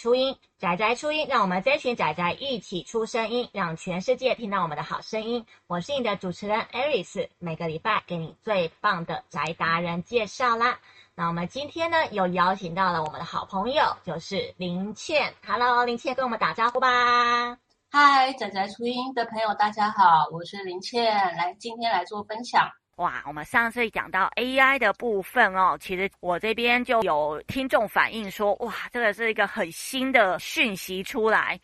初音，宅宅初音，让我们这群宅宅一起出声音，让全世界听到我们的好声音。我是你的主持人 Aris，每个礼拜给你最棒的宅达人介绍啦。那我们今天呢，又邀请到了我们的好朋友，就是林倩。Hello，林倩，跟我们打招呼吧。嗨，宅宅初音的朋友，大家好，我是林倩，来今天来做分享。哇，我们上次讲到 AI 的部分哦，其实我这边就有听众反映说，哇，这个是一个很新的讯息出来。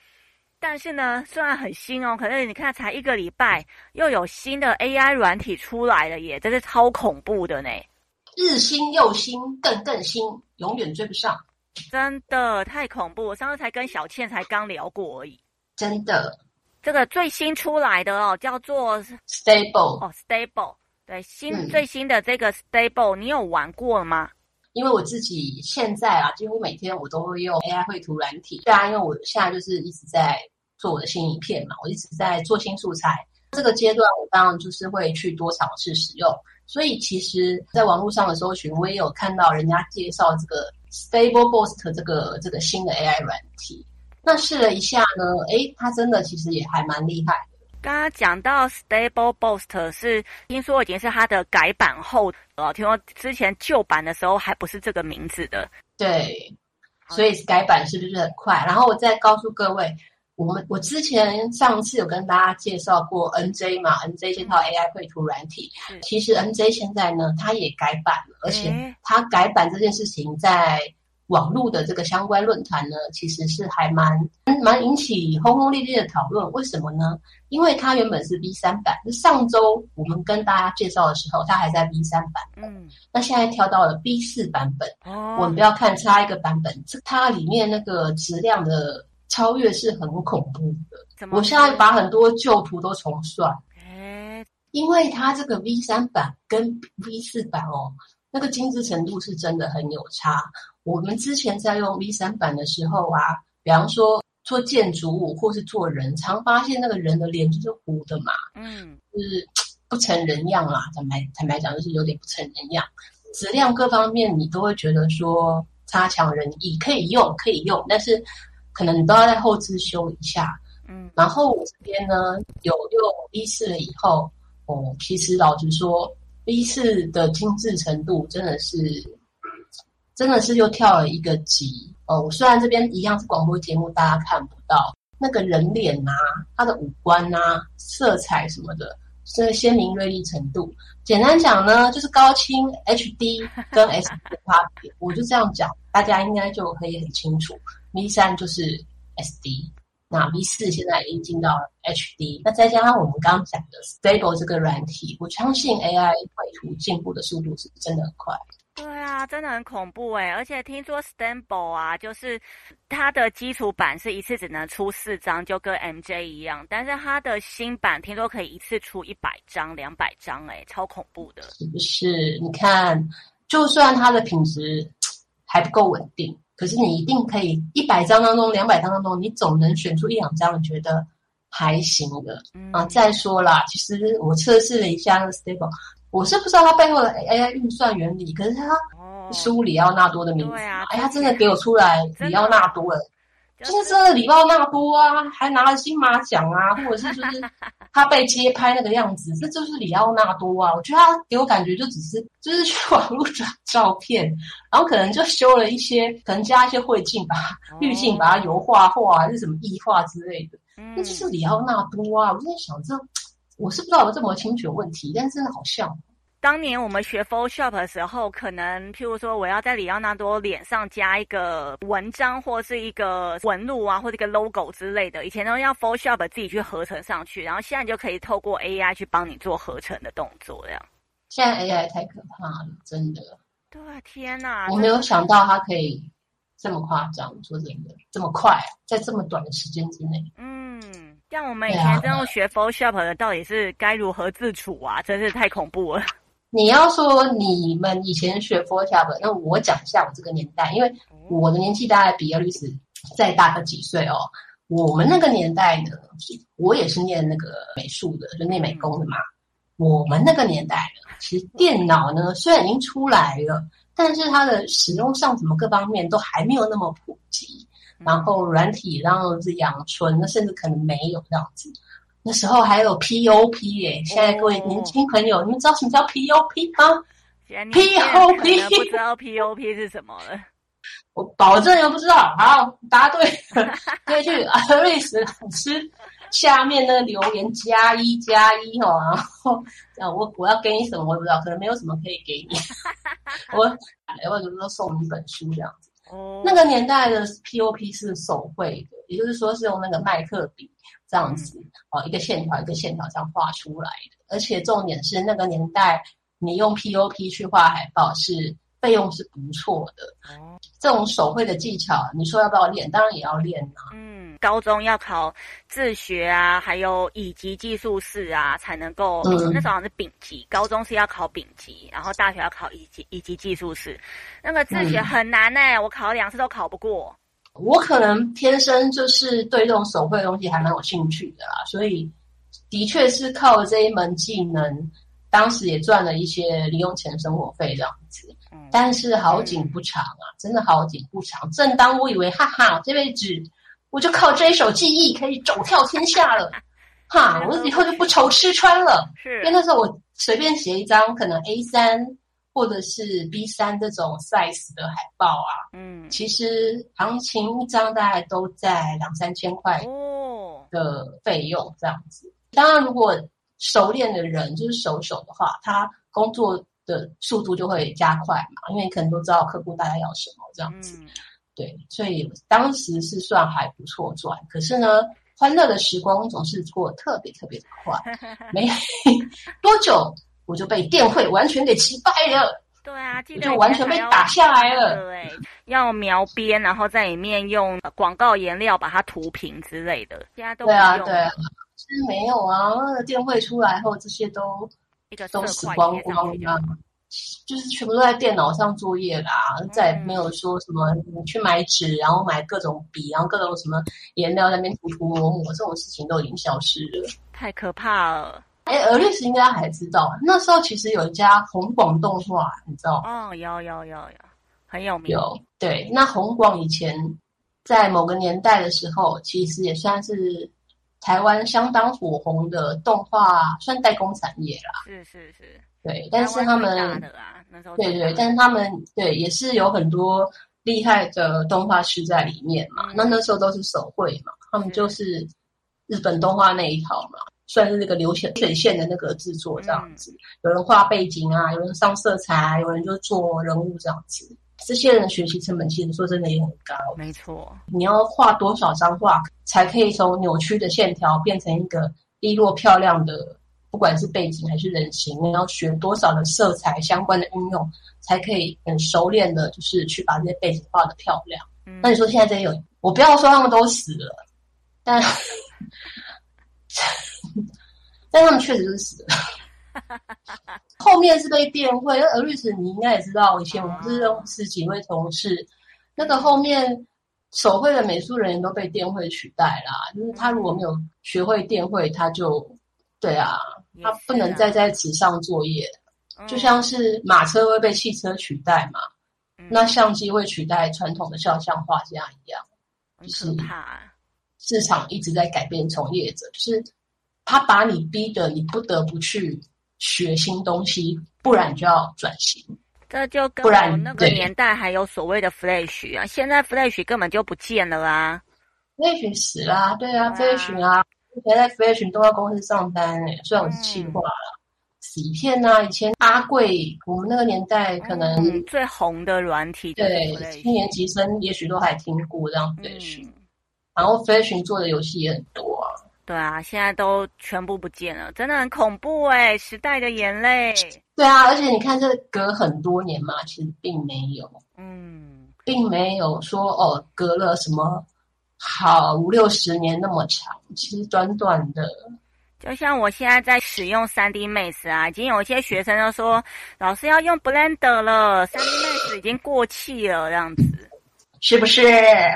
但是呢，虽然很新哦，可是你看才一个礼拜，又有新的 AI 软体出来了耶，真是超恐怖的呢！日新又新，更更新，永远追不上，真的太恐怖。我上次才跟小倩才刚聊过而已，真的。这个最新出来的哦，叫做 Stable 哦，Stable。对，新、嗯、最新的这个 Stable，你有玩过吗？因为我自己现在啊，几乎每天我都会用 AI 绘图软体。对啊，因为我现在就是一直在做我的新影片嘛，我一直在做新素材。这个阶段我当然就是会去多尝试使用。所以其实，在网络上的搜寻，我也有看到人家介绍这个 Stable Boost 这个这个新的 AI 软体。那试了一下呢，诶，它真的其实也还蛮厉害的。刚刚讲到 Stable Boost 是听说已经是它的改版后哦，听说之前旧版的时候还不是这个名字的。对，所以改版是不是很快？然后我再告诉各位，我们我之前上次有跟大家介绍过 NJ 嘛，NJ 这套 AI 绘图软体。其实 NJ 现在呢，它也改版了，而且它改版这件事情在。网络的这个相关论坛呢，其实是还蛮蛮引起轰轰烈烈的讨论。为什么呢？因为它原本是 V 三版，上周我们跟大家介绍的时候，它还在 V 三版。嗯，那现在跳到了 V 四版本。哦，我们不要看差一个版本，这它里面那个质量的超越是很恐怖的。怎么？我现在把很多旧图都重算。哎，因为它这个 V 三版跟 V 四版哦，那个精致程度是真的很有差。我们之前在用 V 三版的时候啊，比方说做建筑物或是做人，常发现那个人的脸就是糊的嘛，嗯，就是不成人样啦。坦白坦白讲，就是有点不成人样。质量各方面你都会觉得说差强人意，可以用可以用，但是可能你都要在后置修一下。嗯，然后我这边呢有用 V 四了以后，哦，其实老实说，V 四的精致程度真的是。真的是又跳了一个级哦！我虽然这边一样是广播节目，大家看不到那个人脸呐、啊，他的五官呐、啊，色彩什么的，这个鲜明锐利程度。简单讲呢，就是高清 HD 跟 SD 的差别。我就这样讲，大家应该就可以很清楚。V 三就是 SD，那 V 四现在已经进到 HD。那再加上我们刚刚讲的 Stable 这个软体，我相信 AI 绘图进步的速度是真的很快。对啊，真的很恐怖哎，而且听说 Stable 啊，就是它的基础版是一次只能出四张，就跟 MJ 一样。但是它的新版听说可以一次出一百张、两百张，哎，超恐怖的。是不是？你看，就算它的品质还不够稳定，可是你一定可以一百张当中、两百张当中，你总能选出一两张你觉得还行的。嗯、啊，再说啦，其实我测试了一下那个 Stable。我是不知道它背后的 AI 运算原理，可是它输里奥纳多的名字，哎、哦，他真的给我出来里奥纳多了，就是真的里奥纳多啊，还拿了金马奖啊，或者是就是 他被街拍那个样子，这就是里奥纳多啊。我觉得他给我感觉就只是就是去网络转照片，然后可能就修了一些，可能加一些绘镜吧，滤镜把它油画画还是什么异化之类的，那就是里奥纳多啊。我就在想这。我是不知道有这么清楚的问题，但是真的好像当年我们学 Photoshop 的时候，可能譬如说我要在里奥纳多脸上加一个文章，或是一个纹路啊，或者一个 logo 之类的，以前都要 Photoshop 自己去合成上去，然后现在就可以透过 AI 去帮你做合成的动作，这样。现在 AI 太可怕了，真的。对，天哪！我没有想到它可以这么夸张，说真的，这么快，在这么短的时间之内。嗯。像我们以前这种学 Photoshop 的，到底是该如何自处啊？真是太恐怖了。你要说你们以前学 Photoshop，那我讲一下我这个年代，因为我的年纪大概比叶律师再大个几岁哦。我们那个年代呢，我也是念那个美术的，就念美工的嘛。我们那个年代呢，其实电脑呢虽然已经出来了，但是它的使用上什么各方面都还没有那么普及。然后软体然后是阳春，那甚至可能没有这样子。那时候还有 POP 耶，现在各位年轻朋友，哦、你们知道什么叫 POP 吗？POP 不知道 POP 是什么了。我保证又不知道。好，答对了，可以去阿 瑞斯老师下面那个留言加一加一哦。然后我我要给你什么我也不知道，可能没有什么可以给你。我打来或者说送你一本书这样子。哦，那个年代的 POP 是手绘的，也就是说是用那个麦克笔这样子哦，一个线条一个线条这样画出来的。而且重点是那个年代你用 POP 去画海报是。费用是不错的，哦，这种手绘的技巧，你说要不要练？当然也要练啊。嗯，高中要考自学啊，还有乙级技术士啊，才能够。嗯，那时候好像是丙级，高中是要考丙级，然后大学要考乙级乙级技术士。那个自学很难呢，我考了两次都考不过。我可能天生就是对这种手绘的东西还蛮有兴趣的啦，所以的确是靠这一门技能。当时也赚了一些零用钱、生活费这样子，但是好景不长啊，真的好景不长。正当我以为哈哈，这辈子我就靠这一手技艺可以走跳天下了，哈，我以后就不愁吃穿了。是，因为那时候我随便写一张可能 A 三或者是 B 三这种 size 的海报啊，嗯，其实行情一张大概都在两三千块的费用这样子。当然如果熟练的人就是熟手的话，他工作的速度就会加快嘛，因为可能都知道客户大概要什么这样子。嗯、对，所以当时是算还不错赚。可是呢，欢乐的时光总是过特别特别的快，没多久我就被电绘完全给击败了。对啊，记得就完全被打下来了。对，要描边，然后在里面用广告颜料把它涂平之类的。现在都不用。对啊，对啊。是没有啊，那个电绘出来后，这些都一个都死光光了，就是全部都在电脑上作业啦，嗯、再也没有说什么你去买纸，然后买各种笔，然后各种什么颜料在那边涂涂抹抹，这种事情都已经消失了。太可怕了！哎，俄律师应该还知道，那时候其实有一家红广动画，你知道吗？哦，有有有有，很有名。有对，那红广以前在某个年代的时候，其实也算是。台湾相当火红的动画，算代工产业啦。是是是，对，但是他们，啊、对，对对，但是他们对也是有很多厉害的动画师在里面嘛。嗯、那那时候都是手绘嘛，他们就是日本动画那一套嘛，算是那个流线水线的那个制作这样子。嗯、有人画背景啊，有人上色彩，有人就做人物这样子。这些人学习成本其实说真的也很高，没错。你要画多少张画，才可以从扭曲的线条变成一个利落漂亮的，不管是背景还是人形，你要学多少的色彩相关的应用，才可以很熟练的，就是去把这些背景画的漂亮。嗯、那你说现在这些有，我不要说他们都死了，但 但他们确实是死了。后面是被电绘，而律师你应该也知道，以前我们不是认识几位同事，嗯、那个后面手绘的美术人员都被电绘取代啦。就是他如果没有学会电绘，他就对啊，他不能再在纸上作业，啊、就像是马车会被汽车取代嘛，嗯、那相机会取代传统的肖像画家一样，就是怕。市场一直在改变，从业者就是他把你逼得你不得不去。学新东西，不然就要转型。这就跟我那个年代还有所谓的 Flash 啊，现在 Flash 根本就不见了啊！Flash 死啦，对啊，Flash 啊，以前在 Flash 动画公司上班诶，虽然我是企划了，洗片啊，以前阿贵，我们那个年代可能最红的软体，对，七年级生也许都还听过这样 Flash，然后 Flash 做的游戏也很多啊。对啊，现在都全部不见了，真的很恐怖哎！时代的眼泪。对啊，而且你看，这隔很多年嘛，其实并没有，嗯，并没有说哦，隔了什么好五六十年那么长，其实短短的。就像我现在在使用 3D Max 啊，已经有一些学生都说，老师要用 Blender 了，3D Max 已经过气了，这样子，是不是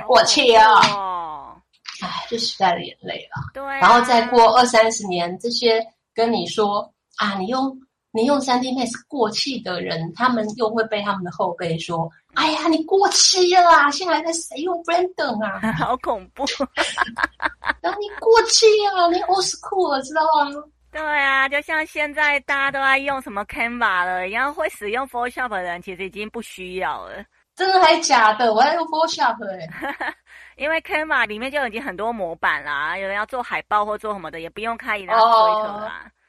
过气啊？哦唉，这时代的眼泪了。对、啊，然后再过二三十年，这些跟你说啊，你用你用三 D Max 过气的人，他们又会被他们的后辈说，哎呀，你过期了啦，现在在谁用 Blender 啊？好恐怖！然后你过气了，你 old school 了，知道吗？对啊，就像现在大家都在用什么 Canva 了，然后会使用 Photoshop 的人其实已经不需要了。真的还假的？我在用 Photoshop 哎、欸，因为 Canva 里面就已经很多模板啦，有人要做海报或做什么的，也不用开 Illustrator 啦，就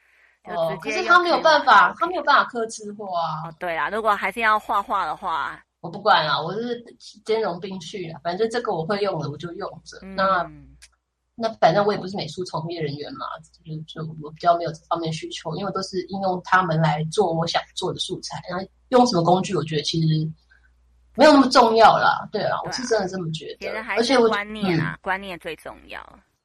直接。可是他没有办法，他没有办法克制化啊。哦，对啊，如果还是要画画的话，我不管啦，我是兼容并蓄啦，反正这个我会用的，我就用着。嗯、那。那反正我也不是美术从业人员嘛，就就我比较没有这方面需求，因为都是应用他们来做我想做的素材。然后用什么工具，我觉得其实没有那么重要啦。对啊，我是真的这么觉得。而且我观念啊，观念最重要。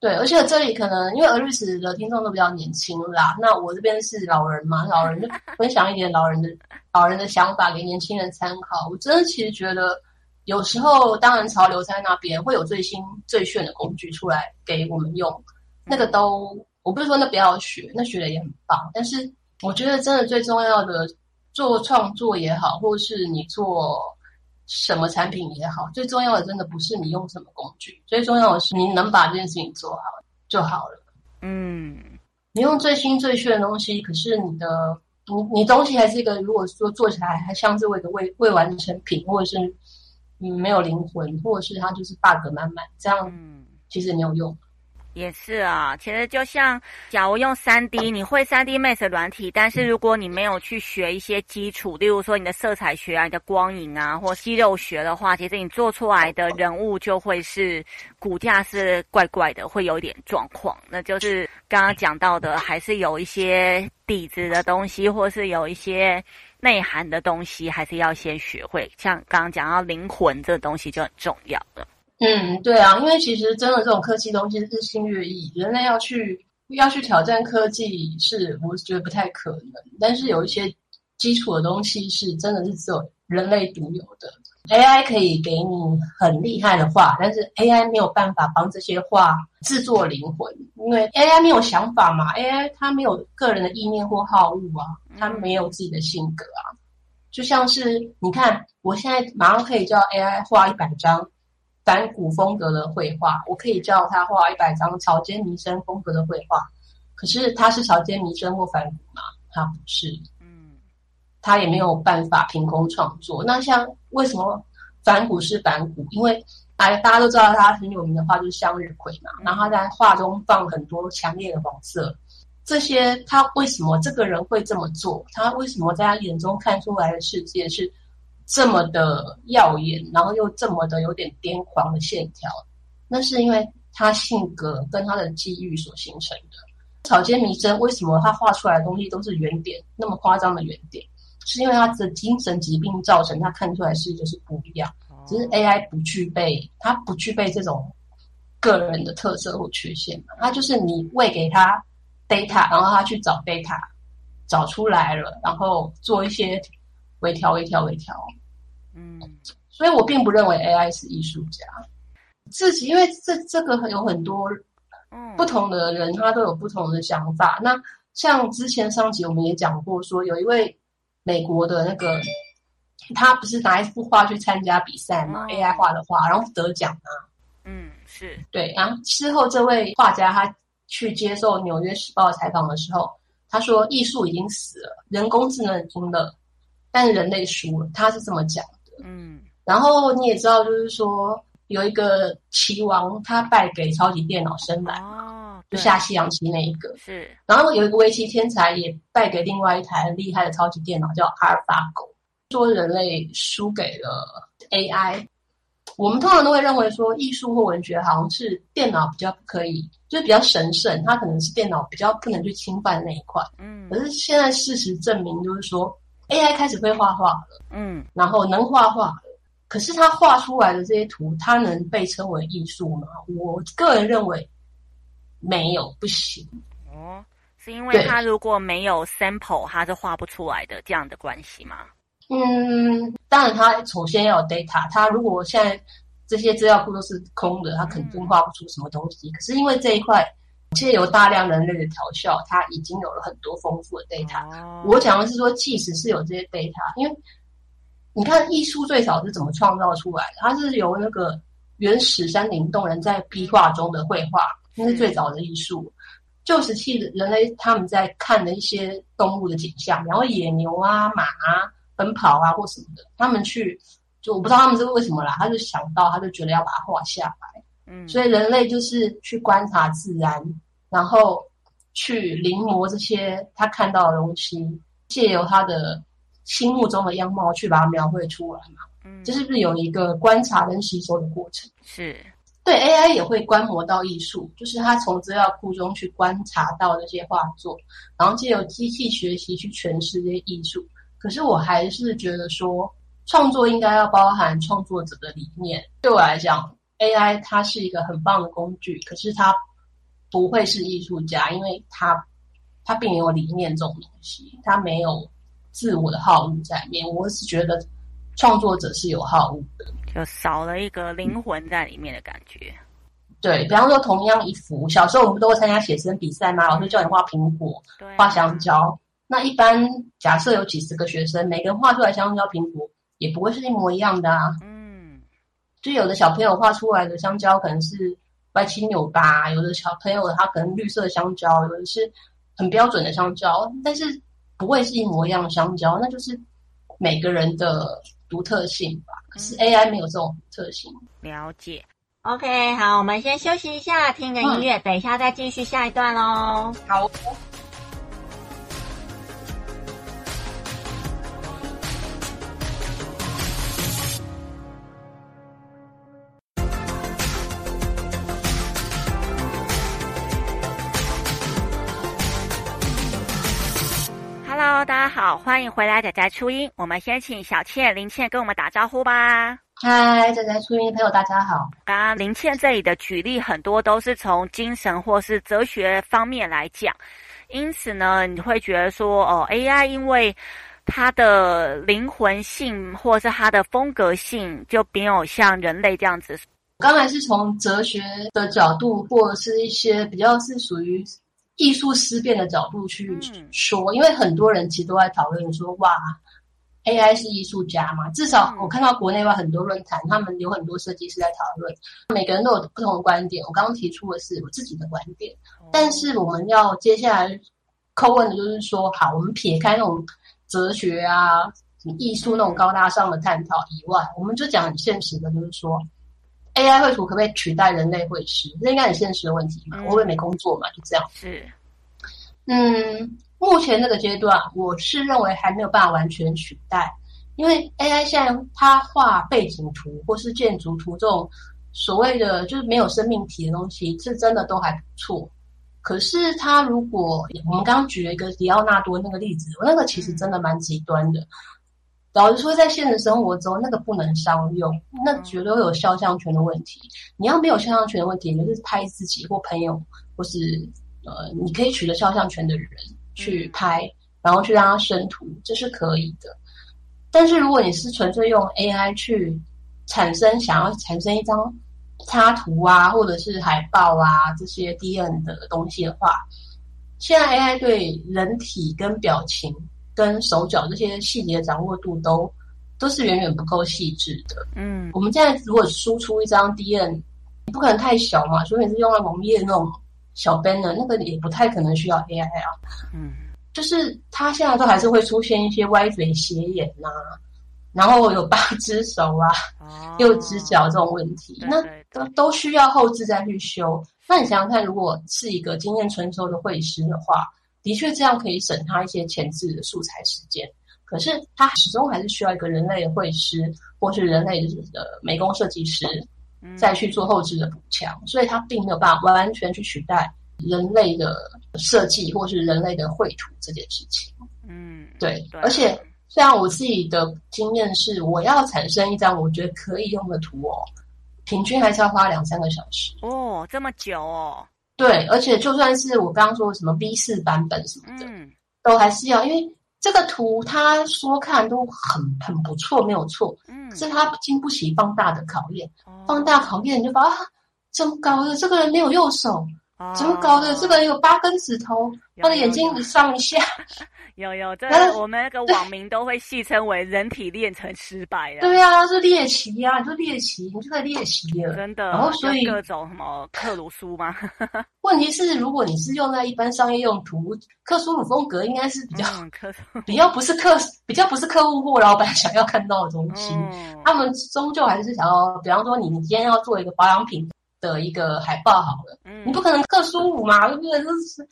对，而且这里可能因为 Aris 的听众都比较年轻啦，那我这边是老人嘛，老人就分享一点老人的老人的想法给年轻人参考。我真的其实觉得。有时候，当然潮流在那边会有最新最炫的工具出来给我们用，那个都我不是说那不要学，那学的也很棒。但是我觉得真的最重要的，做创作也好，或是你做什么产品也好，最重要的真的不是你用什么工具，最重要的是你能把这件事情做好就好了。嗯，你用最新最炫的东西，可是你的你你东西还是一个，如果说做起来还像是个未未完成品，或者是。嗯，没有灵魂，或者是它就是 bug 满满，这样其实没有用。也是啊，其实就像假如用三 D，你会三 D Max 软体，但是如果你没有去学一些基础，例如说你的色彩学啊、你的光影啊，或肌肉学的话，其实你做出来的人物就会是骨架是怪怪的，会有一点状况。那就是刚刚讲到的，还是有一些底子的东西，或是有一些。内涵的东西还是要先学会，像刚刚讲到灵魂这东西就很重要了。嗯，对啊，因为其实真的这种科技东西日新月异，人类要去要去挑战科技是我觉得不太可能。但是有一些基础的东西是真的是只有人类独有的。AI 可以给你很厉害的画，但是 AI 没有办法帮这些画制作灵魂，因为 AI 没有想法嘛，AI 它没有个人的意念或好恶啊，它没有自己的性格啊。就像是你看，我现在马上可以叫 AI 画一百张反古风格的绘画，我可以叫他画一百张草间弥生风格的绘画，可是他是草间弥生或反古吗？他不是。嗯他也没有办法凭空创作。那像为什么反古是反古？因为哎，大家都知道他很有名的画就是向日葵嘛。然后他在画中放很多强烈的黄色，这些他为什么这个人会这么做？他为什么在他眼中看出来的世界是这么的耀眼，然后又这么的有点癫狂的线条？那是因为他性格跟他的际遇所形成的。草间弥生为什么他画出来的东西都是圆点，那么夸张的圆点？是因为他的精神疾病造成他看出来是就是不一样，只是 AI 不具备，它不具备这种个人的特色或缺陷嘛。它就是你喂给他 data，然后他去找 data，找出来了，然后做一些微调、微调、微调。嗯，所以我并不认为 AI 是艺术家。自己因为这这个有很多不同的人，他都有不同的想法。那像之前上集我们也讲过，说有一位。美国的那个，他不是拿一幅画去参加比赛嘛？AI 画的画，然后得奖啊。嗯，是对。然后之后，这位画家他去接受《纽约时报》采访的时候，他说：“艺术已经死了，人工智能赢了，但是人类输了。”他是这么讲的。嗯。然后你也知道，就是说有一个棋王，他败给超级电脑深蓝。哦就下西洋棋那一个是，然后有一个围棋天才也败给另外一台很厉害的超级电脑，叫阿尔法狗。说人类输给了 AI，我们通常都会认为说艺术或文学好像是电脑比较不可以，就是比较神圣，它可能是电脑比较不能去侵犯的那一块。嗯，可是现在事实证明，就是说 AI 开始会画画了，嗯，然后能画画了，可是他画出来的这些图，它能被称为艺术吗？我个人认为。没有，不行。哦，是因为他如果没有 sample，他是画不出来的这样的关系吗？嗯，当然，他首先要有 data。他如果现在这些资料库都是空的，他肯定画不出什么东西。嗯、可是因为这一块借由大量人类的调校，它已经有了很多丰富的 data。哦、我讲的是说，即使是有这些 data，因为你看艺术最早是怎么创造出来的？它是由那个原始山林洞人在壁画中的绘画，那是最早的艺术。旧石器人类他们在看的一些动物的景象，然后野牛啊、马啊奔跑啊或什么的，他们去就我不知道他们是为什么啦，他就想到，他就觉得要把它画下来。嗯，所以人类就是去观察自然，然后去临摹这些他看到的东西，借由他的心目中的样貌去把它描绘出来嘛。嗯，这是不是有一个观察跟吸收的过程？是。对 AI 也会观摩到艺术，就是他从资料库中去观察到这些画作，然后借由机器学习去诠释这些艺术。可是我还是觉得说，创作应该要包含创作者的理念。对我来讲，AI 它是一个很棒的工具，可是它不会是艺术家，因为他他并没有理念这种东西，他没有自我的好恶在里面。我是觉得创作者是有好恶的。就少了一个灵魂在里面的感觉。对，比方说，同样一幅，小时候我们都会参加写生比赛嘛，老师叫你画苹果、画香蕉。那一般假设有几十个学生，每个人画出来香蕉、苹果也不会是一模一样的啊。嗯，就有的小朋友画出来的香蕉可能是歪七扭八，有的小朋友他可能绿色的香蕉，有的是很标准的香蕉，但是不会是一模一样的香蕉，那就是每个人的独特性吧。可是 AI 没有这种特性。了解。OK，好，我们先休息一下，听个音乐，嗯、等一下再继续下一段喽。好。大家好，欢迎回来，仔仔初音。我们先请小倩、林倩跟我们打招呼吧。嗨，仔仔初音的朋友，大家好。刚刚林倩这里的举例很多都是从精神或是哲学方面来讲，因此呢，你会觉得说，哦，AI 因为它的灵魂性或是它的风格性就没有像人类这样子。刚才是从哲学的角度，或者是一些比较是属于。艺术思辨的角度去说，因为很多人其实都在讨论说，哇，AI 是艺术家嘛？至少我看到国内外很多论坛，他们有很多设计师在讨论，每个人都有不同的观点。我刚刚提出的是我自己的观点，但是我们要接下来叩问的就是说，好，我们撇开那种哲学啊、什么艺术那种高大上的探讨以外，我们就讲很现实的，就是说。AI 绘图可不可以取代人类绘师？这应该很现实的问题嘛。嗯、我也没工作嘛？就这样。是，嗯，目前这个阶段，我是认为还没有办法完全取代，因为 AI 现在它画背景图或是建筑图这种所谓的就是没有生命体的东西，是真的都还不错。可是它如果我们刚刚举了一个迪奥纳多那个例子，那个其实真的蛮极端的。嗯老实说，在现实生活中，那个不能商用，那绝对会有肖像权的问题。你要没有肖像权的问题，你就是拍自己或朋友，或是呃，你可以取得肖像权的人去拍，然后去让他生图，这是可以的。但是如果你是纯粹用 AI 去产生，想要产生一张插图啊，或者是海报啊这些 D N 的东西的话，现在 AI 对人体跟表情。跟手脚这些细节的掌握度都都是远远不够细致的。嗯，我们现在如果输出一张 D N，你不可能太小嘛，除非你是用了农业那种小 banner，那个也不太可能需要 AI 啊。嗯，就是它现在都还是会出现一些歪嘴斜眼呐、啊，然后有八只手啊、哦、六只脚这种问题，对对对，那都都需要后置再去修。那你想想看，如果是一个经验成熟的绘师的话。的确，这样可以省他一些前置的素材时间。可是，他始终还是需要一个人类的绘师，或是人类的美工设计师，再去做后置的补强。所以，他并没有办法完全去取代人类的设计，或是人类的绘图这件事情。嗯，对。而且，虽然我自己的经验是，我要产生一张我觉得可以用的图哦，平均还是要花两三个小时。哦，这么久哦。对，而且就算是我刚刚说的什么 V 四版本什么的，嗯，都还是要，因为这个图他说看都很很不错，没有错，嗯，可是他经不起放大的考验，哦，放大考验你就把啊，这么高的这个人没有右手，哦、怎么搞的？这个有八根指头，他的眼睛上一下。有有，这个我们那个网民都会戏称为“人体炼成失败”的。对啊，是猎奇呀，你说猎奇，你就在猎奇了。真的。然后所以各种什么克鲁苏吗？问题是，如果你是用在一般商业用途，克苏鲁风格应该是比较、嗯、比较不是客比较不是客户或老板想要看到的东西。嗯、他们终究还是想要，比方说你你今天要做一个保养品的一个海报好了，嗯、你不可能克苏鲁嘛，对不对？就是。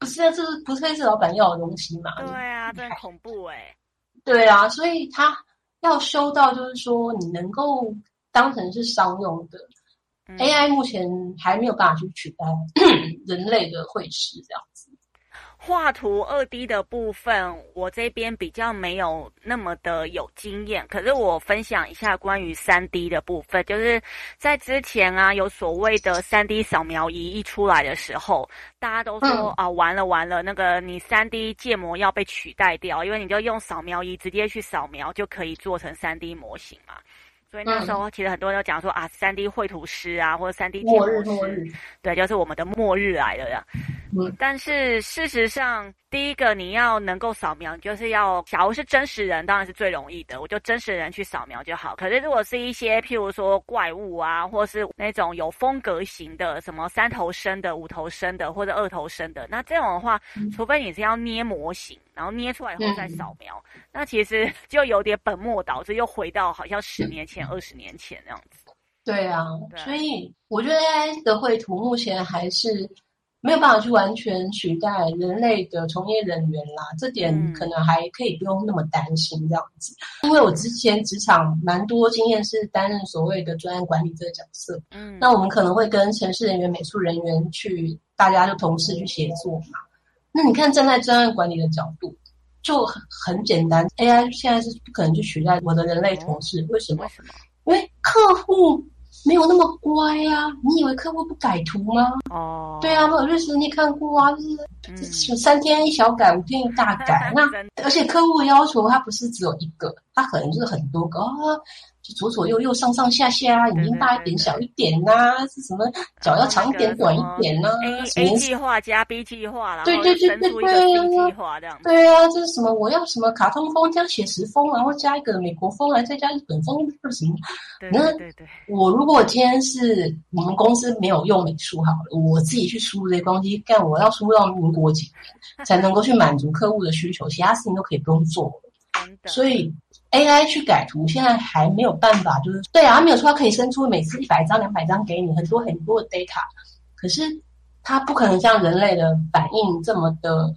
不是啊，这是不是是老板要的东西嘛？对啊，真恐怖哎、欸。对啊，所以他要修到，就是说你能够当成是商用的、嗯、AI，目前还没有办法去取代 人类的绘师这样子。画图二 D 的部分，我这边比较没有那么的有经验。可是我分享一下关于三 D 的部分，就是在之前啊，有所谓的三 D 扫描仪一出来的时候，大家都说、嗯、啊，完了完了，那个你三 D 建模要被取代掉，因为你就用扫描仪直接去扫描就可以做成三 D 模型嘛。所以那时候其实很多人都讲说啊，三 D 绘图师啊，或者三 D 建模师，对，就是我们的末日来了呀。嗯，但是事实上，第一个你要能够扫描，就是要假如是真实人，当然是最容易的，我就真实人去扫描就好。可是如果是一些譬如说怪物啊，或是那种有风格型的，什么三头身的、五头身的或者二头身的，那这种的话，除非你是要捏模型。然后捏出来以后再扫描，嗯、那其实 就有点本末倒置，又回到好像十年前、二十、嗯、年前那样子。对啊，对，所以我觉得 AI 的绘图目前还是没有办法去完全取代人类的从业人员啦，这点可能还可以不用那么担心这样子。嗯、因为我之前职场蛮多经验是担任所谓的专案管理这个角色，嗯，那我们可能会跟城市人员、美术人员去，大家就同事去协作嘛。那你看，站在专案管理的角度，就很很简单。AI 现在是不可能去取代我的人类同事，为什么？为什么？因为客户没有那么乖呀、啊。你以为客户不改图吗？哦，对啊，我律师你看过啊，就是三天一小改，五天一大改。那而且客户要求，他不是只有一个，他可能就是很多个啊。哦左左右右、上上下下，眼睛大一点、小一点呐、啊，是什么脚要长一点、短一点呢、啊？A A 计划加 B 计划了，对对对对对，对啊，对啊，这是什么？我要什么卡通风加写实风，然后加一个美国风，来再加日本风，是什么？那我如果今天是我们公司没有用美术好了，我自己去输入这些东西，干我要输入到民国几年才能够去满足客户的需求，其他事情都可以不用做了。所以。AI 去改图，现在还没有办法，就是对啊，他没有说它可以生出每次一百张、两百张给你很多很多的 data，可是它不可能像人类的反应这么的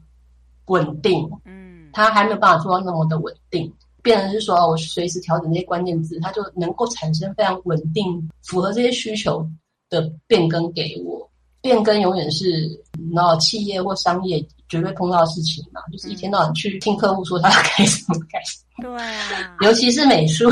稳定，嗯，它还没有办法做到那么的稳定，变成是说我随时调整这些关键字，它就能够产生非常稳定、符合这些需求的变更给我。变更永远是然后企业或商业绝对碰到的事情嘛，就是一天到晚去听客户说他要改什么改什么。对啊，尤其是美术，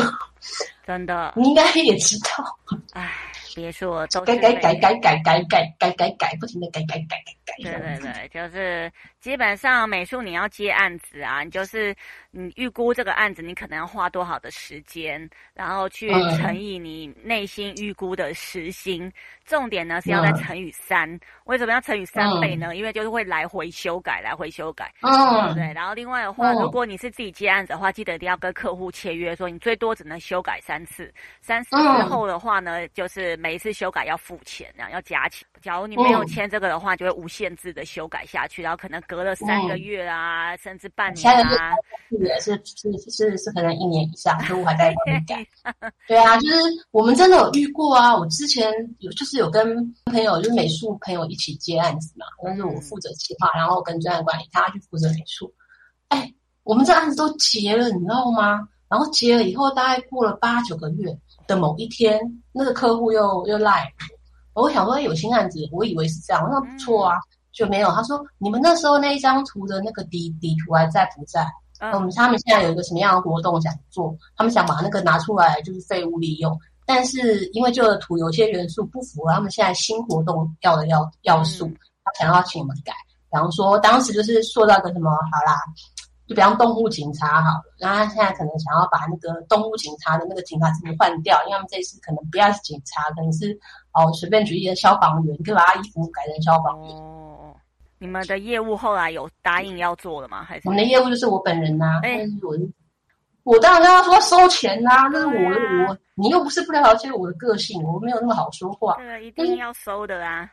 真的，你应该也知道。唉，别说都改改改改改改改改改改，不停的改改改改改。对对对，就是基本上美术你要接案子啊，你就是。你预估这个案子你可能要花多少的时间，然后去乘以你内心预估的时薪，嗯、重点呢是要再乘以三。嗯、为什么要乘以三倍呢？嗯、因为就是会来回修改，来回修改。嗯，对。然后另外的话，嗯、如果你是自己接案子的话，记得一定要跟客户签约，说你最多只能修改三次。三次之后的话呢，嗯、就是每一次修改要付钱，然后要加钱。假如你没有签这个的话，就会无限制的修改下去，然后可能隔了三个月啊，嗯、甚至半年啊。也是是是是，可能一年以上，客户还在改。对啊，就是我们真的有遇过啊。我之前有就是有跟朋友，就是美术朋友一起接案子嘛，但是我负责企划，然后跟专案管理，他去负责美术。哎，我们这案子都结了，你知道吗？然后结了以后，大概过了八九个月的某一天，那个客户又又赖我。我想说有新案子，我以为是这样，那不错啊，就没有。他说你们那时候那一张图的那个底底图还在不在？嗯，他们现在有一个什么样的活动想做？他们想把那个拿出来，就是废物利用。但是因为旧的图有些元素不符合他们现在新活动要的要要素，他想要请我们改。比方说，当时就是说到个什么，好啦，就比方动物警察好了，然后他现在可能想要把那个动物警察的那个警察证换掉，因为他们这次可能不要是警察，可能是哦随便举例的消防员，你可以把他衣服改成消防员。哦，你们的业务后来有答应要做了吗？还是我们的业务就是我本人呐、啊？哎、欸，我我当然跟他说收钱呐、啊，那是我的、啊、我，你又不是不了解我的个性，我没有那么好说话。对，一定要收的啊。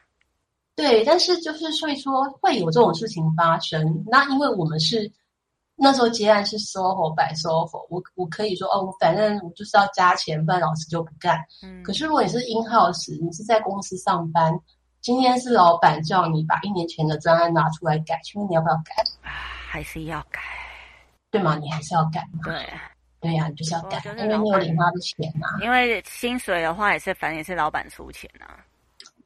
对，但是就是所以说会有这种事情发生，那因为我们是。那时候接案是 SOHO by SOHO，我我可以说哦，反正我就是要加钱，不然老师就不干。嗯。可是如果你是 in house，你是在公司上班，今天是老板叫你把一年前的专案拿出来改，请问你要不要改？还是要改？对吗？你还是要改吗？对，对呀、啊，你就是要改，因为你有领他的钱呐、啊。因为薪水的话也是，反正也是老板出钱呐、啊。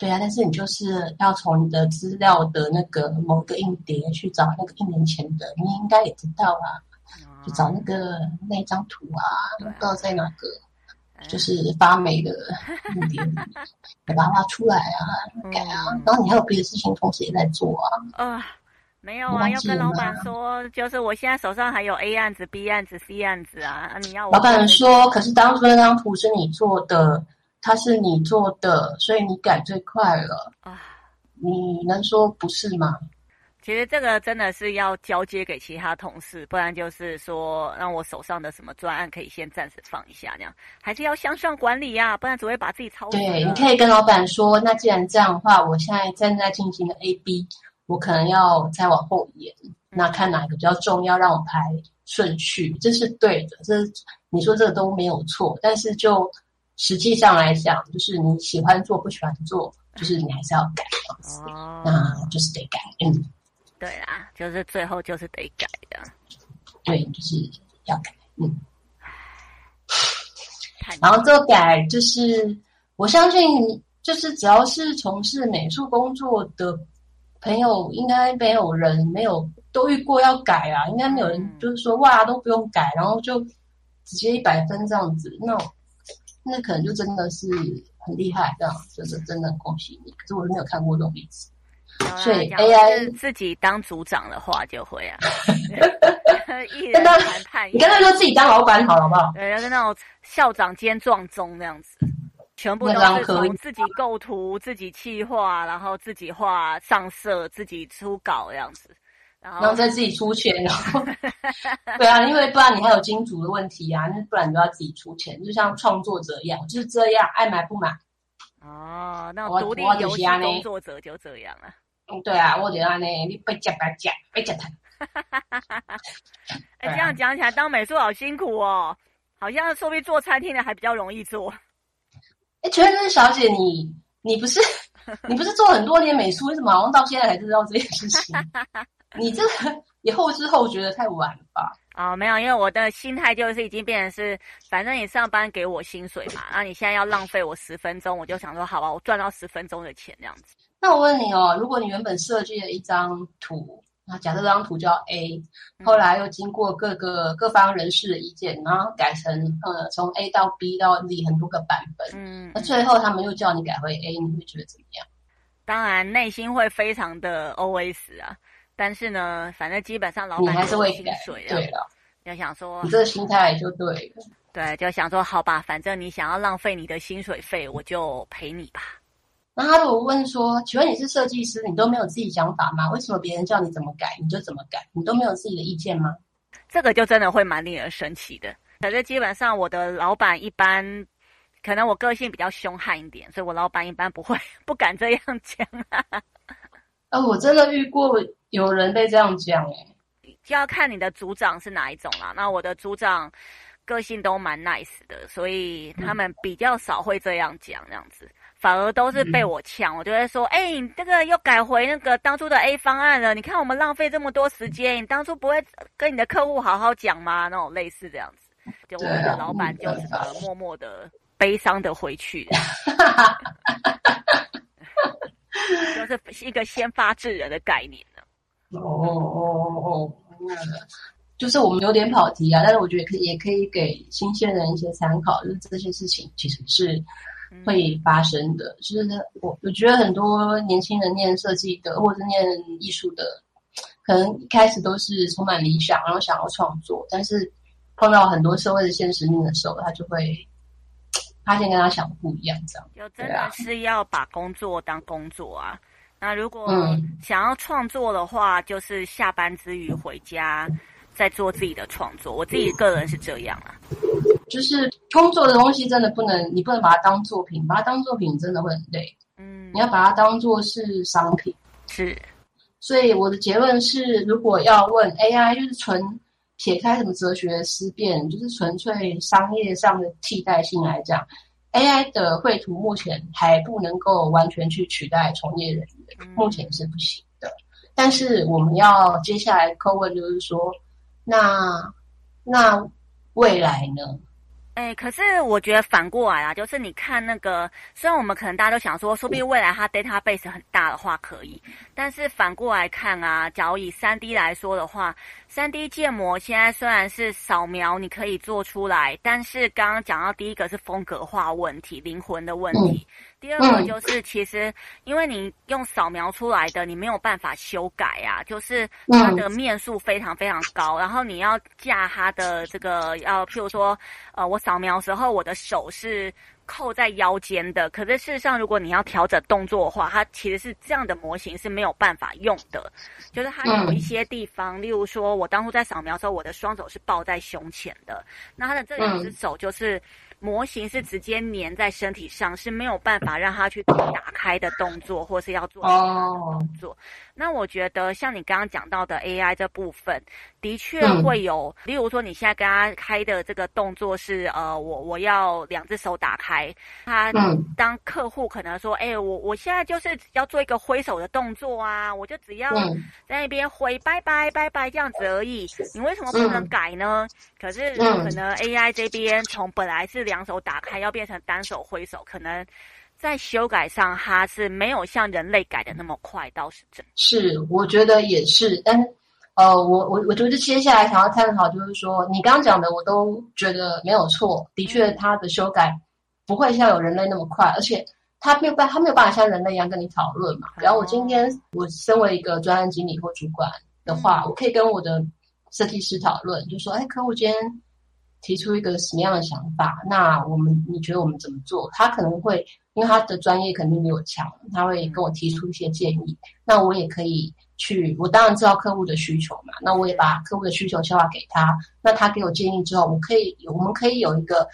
对啊，但是你就是要从你的资料的那个某个硬碟去找那个一年前的，你应该也知道啊，去找那个那张图啊，不知道在哪个，就是发霉的硬碟 把它挖出来啊，改啊，然后你还有别的事情同时也在做啊。啊，没有啊，要跟老板说，就是我现在手上还有 A 案子、B 案子、C 案子啊，你要我老板说，可是当初那张图是你做的。他是你做的，所以你改最快了啊！你能说不是吗？其实这个真的是要交接给其他同事，不然就是说让我手上的什么专案可以先暂时放一下，那样还是要向上管理呀、啊，不然只会把自己操。对，你可以跟老板说，那既然这样的话，我现在正在进行的 A、B，我可能要再往后延，那看哪个比较重要，让我排顺序，这是对的。这你说这个都没有错，但是就。实际上来讲，就是你喜欢做不喜欢做，就是你还是要改这样子，哦，那就是得改。嗯，对啦，就是最后就是得改的。对，就是要改。嗯，然后这个改就是，我相信就是只要是从事美术工作的朋友，应该没有人没有都遇过要改啊，应该没有人就是说哇都不用改，然后就直接一百分这样子，那。那可能就真的是很厉害，这样就是真的很恭喜你。可是我是没有看过这种例子，所以 AI 自己当组长的话就会啊。跟他谈判，你跟他说自己当老板好了，好不好？对，要跟那种校长兼撞钟那样子，全部都是从自己构图、自己企划，然后自己画上色、自己出稿这样子。然后，再自己出钱，然后 对啊，因为不然你还有金主的问题啊，那不然你都要自己出钱，就像创作者一样，就是这样，爱买不买。哦，那独立游戏工作者就这样了。嗯，对啊，我觉得呢，你别讲白讲，别讲他。哎，这样讲起来，当美术好辛苦哦，好像说不定做餐厅的还比较容易做。哎，全真小姐，你你不是 你不是做很多年美术，为什么好像到现在才知道这件事情？你这个也后知后觉的太晚了吧？啊、哦，没有，因为我的心态就是已经变成是，反正你上班给我薪水嘛，那你现在要浪费我十分钟，我就想说，好吧，我赚到十分钟的钱这样子。那我问你哦，如果你原本设计了一张图，那假设这张图叫 A，后来又经过各个各方人士的意见，然后改成呃从 A 到 B 到 Z 很多个版本，嗯，那最后他们又叫你改回 A，你会觉得怎么样？当然内心会非常的 OS 啊。但是呢，反正基本上老板还是会薪水的。对了，就想说你这个心态就对了。对，就想说好吧，反正你想要浪费你的薪水费，我就陪你吧。那他如果问说，请问你是设计师，你都没有自己想法吗？为什么别人叫你怎么改，你就怎么改？你都没有自己的意见吗？这个就真的会蛮令人生气的。可是基本上我的老板一般，可能我个性比较凶悍一点，所以我老板一般不会 不敢这样讲。呃，我真的遇过。有人被这样讲哎，就要看你的组长是哪一种啦。那我的组长个性都蛮 nice 的，所以他们比较少会这样讲这样子，反而都是被我呛。我就会说，哎、欸，你这个又改回那个当初的 A 方案了。你看我们浪费这么多时间，你当初不会跟你的客户好好讲吗？那种类似这样子，就我们的老板就只能默默的悲伤的回去，就是一个先发制人的概念呢。哦哦哦，那个就是我们有点跑题啊，但是我觉得可以，也可以给新鲜人一些参考，就是这些事情其实是会发生的。嗯、就是我我觉得很多年轻人念设计的或者念艺术的，可可能一开始都是充满理想，然后想要创作，但是碰到很多社会的现实面的时候，他就会发现跟他想的不一样，这样。就真的是要把工作当工作啊。那如果想要创作的话，就是下班之余回家再做自己的创作。我自己个人是这样啊。就是工作的东西真的不能，你不能把它当作品，把它当作品真的会很累。嗯，你要把它当做是商品。是，所以我的结论是，如果要问 AI，就是纯撇开什么哲学思辨，就是纯粹商业上的替代性来讲，AI 的绘图目前还不能够完全去取代从业人员，嗯、目前是不行的。但是我们要接下来叩问，就是说，那那未来呢？哎，可是我觉得反过来啊，就是你看那个，虽然我们可能大家都想说，说不定未来它 database 很大的话可以，但是反过来看啊，假如以三 D 来说的话，3D 建模现在虽然是扫描你可以做出来，但是刚刚讲到第一个是风格化问题、灵魂的问题。嗯第二个就是，其实因为你用扫描出来的，你没有办法修改啊，就是它的面数非常非常高，然后你要架它的这个，要譬如说，呃，我扫描时候，我的手是扣在腰间的，可是事实上，如果你要调整动作的话，它其实是这样的模型是没有办法用的，就是它有一些地方，例如说我当初在扫描的时候，我的双手是抱在胸前的，那它的这两只手就是。模型是直接粘在身体上，是没有办法让它去打开的动作，或是要做其他的动作。那我觉得像你刚刚讲到的 AI 这部分，的确会有，例如说你现在跟他开的这个动作是，呃，我我要两只手打开，他当客户可能说，哎，我我现在就是要做一个挥手的动作啊，我就只要在那边挥拜拜拜拜这样子而已，你为什么不能改呢？可是可能 AI 这边从本来是两手打开要变成单手挥手，可能。在修改上，它是没有像人类改的那么快，倒是真。是，我觉得也是。但呃，我我我觉得接下来想要探讨，就是说你刚刚讲的，我都觉得没有错。的确，它的修改不会像有人类那么快，而且它没有办，它没有办法像人类一样跟你讨论嘛。然后我今天我身为一个专案经理或主管的话，我可以跟我的设计师讨论，就说：哎，客户今天提出一个什么样的想法？那我们你觉得我们怎么做？他可能会。因为他的专业肯定比我强，他会跟我提出一些建议，那我也可以去。我当然知道客户的需求嘛，那我也把客户的需求消化给他。那他给我建议之后，我可以，我们可以有一个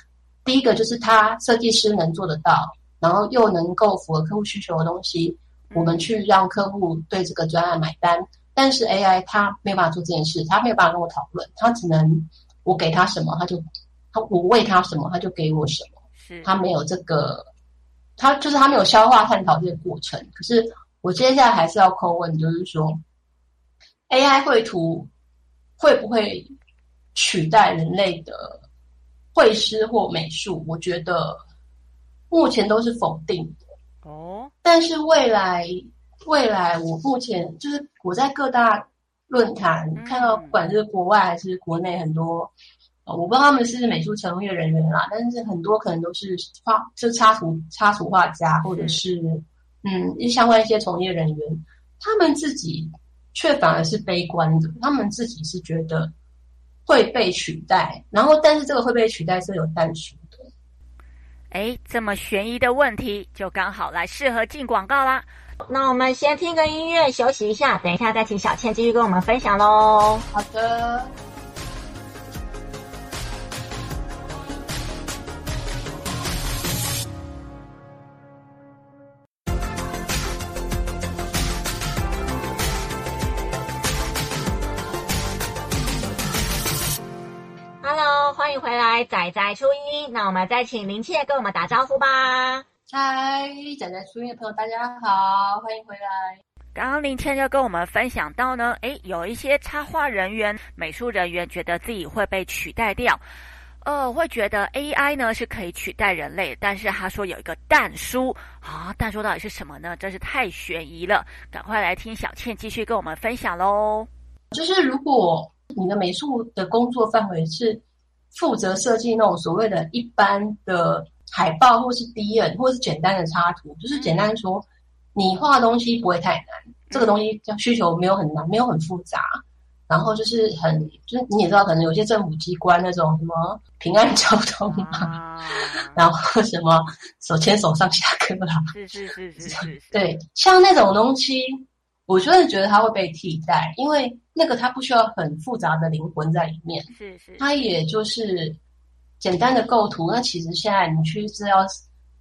第一个就是他设计师能做得到，然后又能够符合客户需求的东西，我们去让客户对这个专案买单。但是 AI 他没有办法做这件事，他没有办法跟我讨论，他只能我给他什么，他就他我喂他什么，他就给我什么，他没有这个。他就是他没有消化探讨这个过程，可是我接下来还是要扣问，就是说，AI 绘图会不会取代人类的绘师或美术？我觉得目前都是否定的。哦，但是未来未来，我目前就是我在各大论坛看到，不管是国外还是国内，很多。我不知道他们是美术从业人员啦，但是很多可能都是画，就插图插图画家，或者是嗯，一相关一些从业人员，他们自己却反而是悲观的，他们自己是觉得会被取代，然后但是这个会被取代是有但书的。哎，这么悬疑的问题，就刚好来适合进广告啦。那我们先听个音乐休息一下，等一下再请小倩继续跟我们分享喽。好的。欢迎回来，宅宅初一。那我们再请林倩跟我们打招呼吧。嗨，仔仔初一的朋友，大家好，欢迎回来。刚刚林倩就跟我们分享到呢，诶，有一些插画人员、美术人员觉得自己会被取代掉，呃，会觉得 AI 呢是可以取代人类，但是他说有一个但书啊，但书到底是什么呢？真是太悬疑了，赶快来听小倩继续跟我们分享喽。就是如果你的美术的工作范围是。负责设计那种所谓的一般的海报，或是 D N，或是简单的插图，就是简单说，你画的东西不会太难，这个东西叫需求没有很难，没有很复杂。然后就是很，就是你也知道，可能有些政府机关那种什么平安交通啊，然后什么手牵手上下课啦，是是是是是，对，像那种东西，我真的觉得它会被替代，因为那个它不需要很复杂的灵魂在里面，是是，它也就是简单的构图。那其实现在你去资料，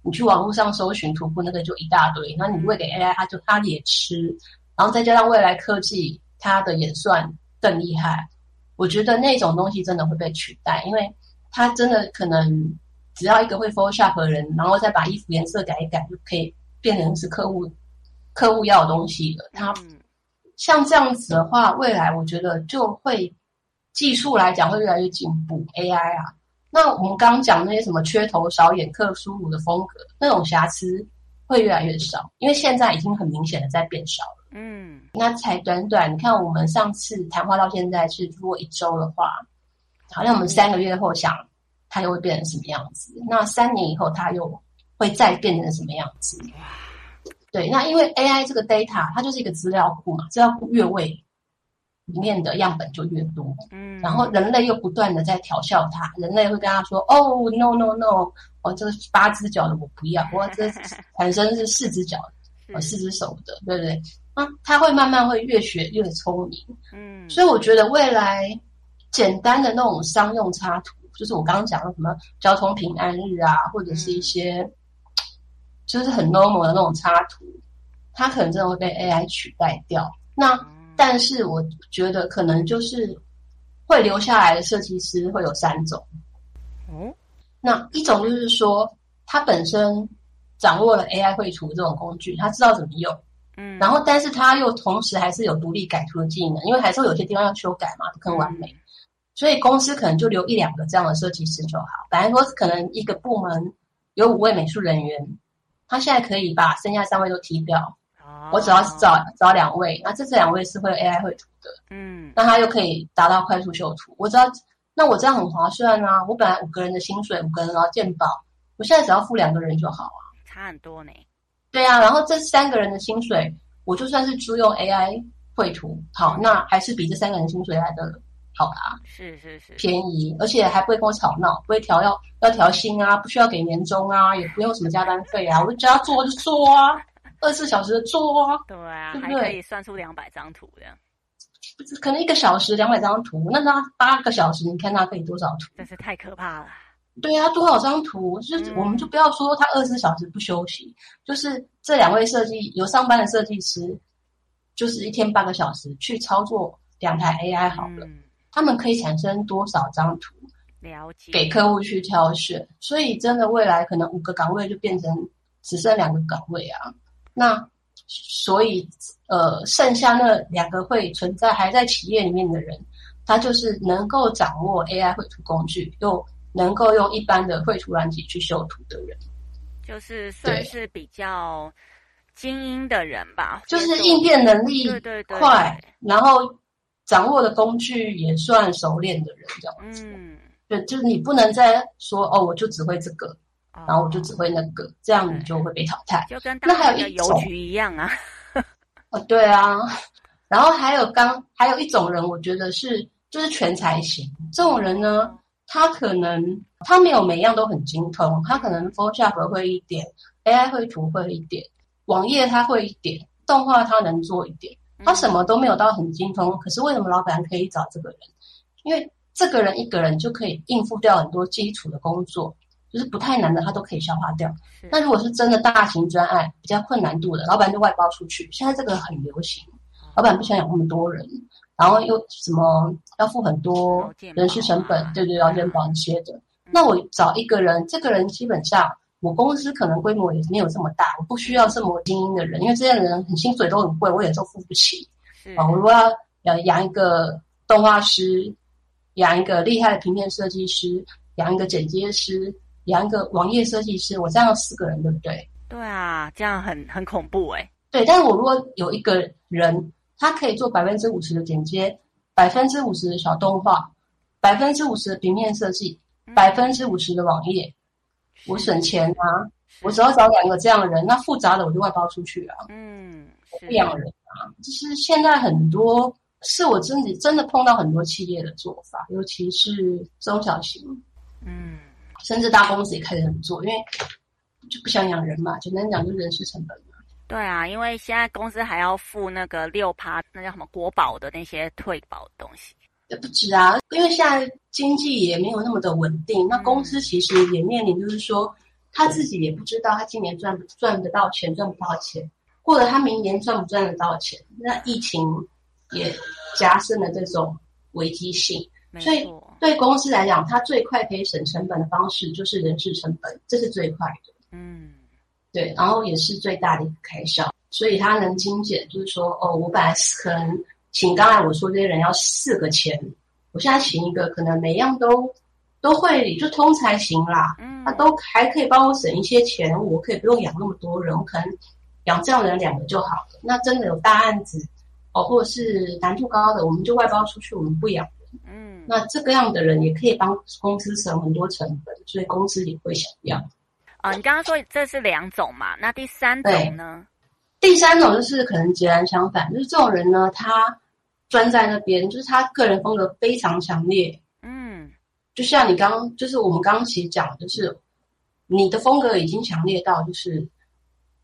你去网络上搜寻图谱，那个就一大堆。那你喂给 AI，它就它也吃，然后再加上未来科技，它的演算。更厉害，我觉得那种东西真的会被取代，因为它真的可能只要一个会 Photoshop 的人，然后再把衣服颜色改一改，就可以变成是客户客户要的东西了。他像这样子的话，未来我觉得就会技术来讲会越来越进步。AI 啊，那我们刚刚讲那些什么缺头少眼、克苏鲁的风格，那种瑕疵会越来越少，因为现在已经很明显的在变少了。嗯，那才短短，你看我们上次谈话到现在是如果一周的话，好像我们三个月后想它又会变成什么样子？那三年以后它又会再变成什么样子？对，那因为 AI 这个 data 它就是一个资料库嘛，资料库越位里面的样本就越多，嗯，然后人类又不断的在调笑它，人类会跟他说，哦，no no no，哦，这个八只脚的我不要，我这产生 是四只脚的，哦，四只手的，对不对？啊，他会慢慢会越学越聪明，嗯，所以我觉得未来简单的那种商用插图，就是我刚刚讲的什么交通平安日啊，或者是一些就是很 normal 的那种插图，它可能真的会被 AI 取代掉。那但是我觉得可能就是会留下来的设计师会有三种，嗯，那一种就是说他本身掌握了 AI 绘图这种工具，他知道怎么用。嗯，然后，但是他又同时还是有独立改图的技能，因为还是会有些地方要修改嘛，不可能完美，所以公司可能就留一两个这样的设计师就好。本来说可能一个部门有五位美术人员，他现在可以把剩下三位都踢掉，哦、我只要找找两位，那这这两位是会 AI 绘图的，嗯，那他又可以达到快速修图。我只要，那我这样很划算啊！我本来五个人的薪水，五个人然后鉴保，我现在只要付两个人就好啊，差很多呢。对啊，然后这三个人的薪水，我就算是租用 AI 绘图，好，那还是比这三个人薪水来的好啊。是是是，便宜，而且还不会跟我吵闹，不会调要要调薪啊，不需要给年终啊，也不用什么加班费啊，我就只要做就做啊，二十四小时的做啊。对啊，对不对？还可以算出两百张图这样。可能一个小时两百张图，那他八个小时，你看他可以多少图？真是太可怕了。对、啊，多少张图？就是我们就不要说他二十四小时不休息，嗯、就是这两位设计有上班的设计师，就是一天八个小时去操作两台 AI 好了，嗯、他们可以产生多少张图？了解。给客户去挑选，所以真的未来可能五个岗位就变成只剩两个岗位啊。那所以呃，剩下那两个会存在还在企业里面的人，他就是能够掌握 AI 绘图工具又。能够用一般的绘图软体去修图的人，就是算是比较精英的人吧。就是应变能力快，对对对，然后掌握的工具也算熟练的人，这样子。嗯，对，就是你不能再说哦，我就只会这个，哦、然后我就只会那个，这样你就会被淘汰。就跟那还有一种邮局一样啊。哦，对啊。然后还有刚还有一种人，我觉得是就是全才型这种人呢。嗯他可能他没有每样都很精通，他可能 Photoshop 会一点，AI 绘图会一点，网页他会一点，动画他能做一点，他什么都没有到很精通。可是为什么老板可以找这个人？因为这个人一个人就可以应付掉很多基础的工作，就是不太难的他都可以消化掉。那如果是真的大型专案，比较困难度的，老板就外包出去。现在这个很流行，老板不想养那么多人。然后又什么要付很多人事成本，对对，要健保一些的。那我找一个人，这个人基本上我公司可能规模也没有这么大，我不需要这么精英的人，因为这些人很薪水都很贵，我有时候付不起。啊，我如果要要养一个动画师，养一个厉害的平面设计师，养一个剪接师，养一个网页设计师，我这样四个人，对不对？对啊，这样很很恐怖哎。对，但是我如果有一个人。他可以做百分之五十的剪接，百分之五十的小动画，百分之五十的平面设计，百分之五十的网页，我省钱啊！我只要找两个这样的人，那复杂的我就外包出去啊。嗯，不养人啊，就是现在很多是我自己真的碰到很多企业的做法，尤其是中小型，嗯，甚至大公司也开始这么做，因为就不想养人嘛，简单讲就是人事成本嘛。对啊，因为现在公司还要付那个六趴，那叫什么国保的那些退保的东西。也不止啊，因为现在经济也没有那么的稳定，那公司其实也面临就是说。他自己也不知道他今年赚不赚得到钱，赚不到钱，或者他明年赚不赚得到钱。那疫情也加深了这种危机性，所以对公司来讲，它最快可以省成本的方式就是人事成本，这是最快的。嗯，对，然后也是最大的一个开销，所以他能精简，就是说，哦，我本来可能请刚才我说这些人要四个钱，我现在请一个，可能每样都。都会就通才行啦，嗯，他都还可以帮我省一些钱，我可以不用养那么多人，我可能养这样的人两个就好了。那真的有大案子哦，或者是难度高的，我们就外包出去，我们不养人。嗯，那这个样的人也可以帮公司省很多成本，所以公司也会想要。啊、哦，你刚刚说这是两种嘛？那第三种呢？第三种就是可能截然相反，就是这种人呢，他专在那边，就是他个人风格非常强烈。嗯就像你刚刚，就是我们刚刚其实讲的，就是你的风格已经强烈到，就是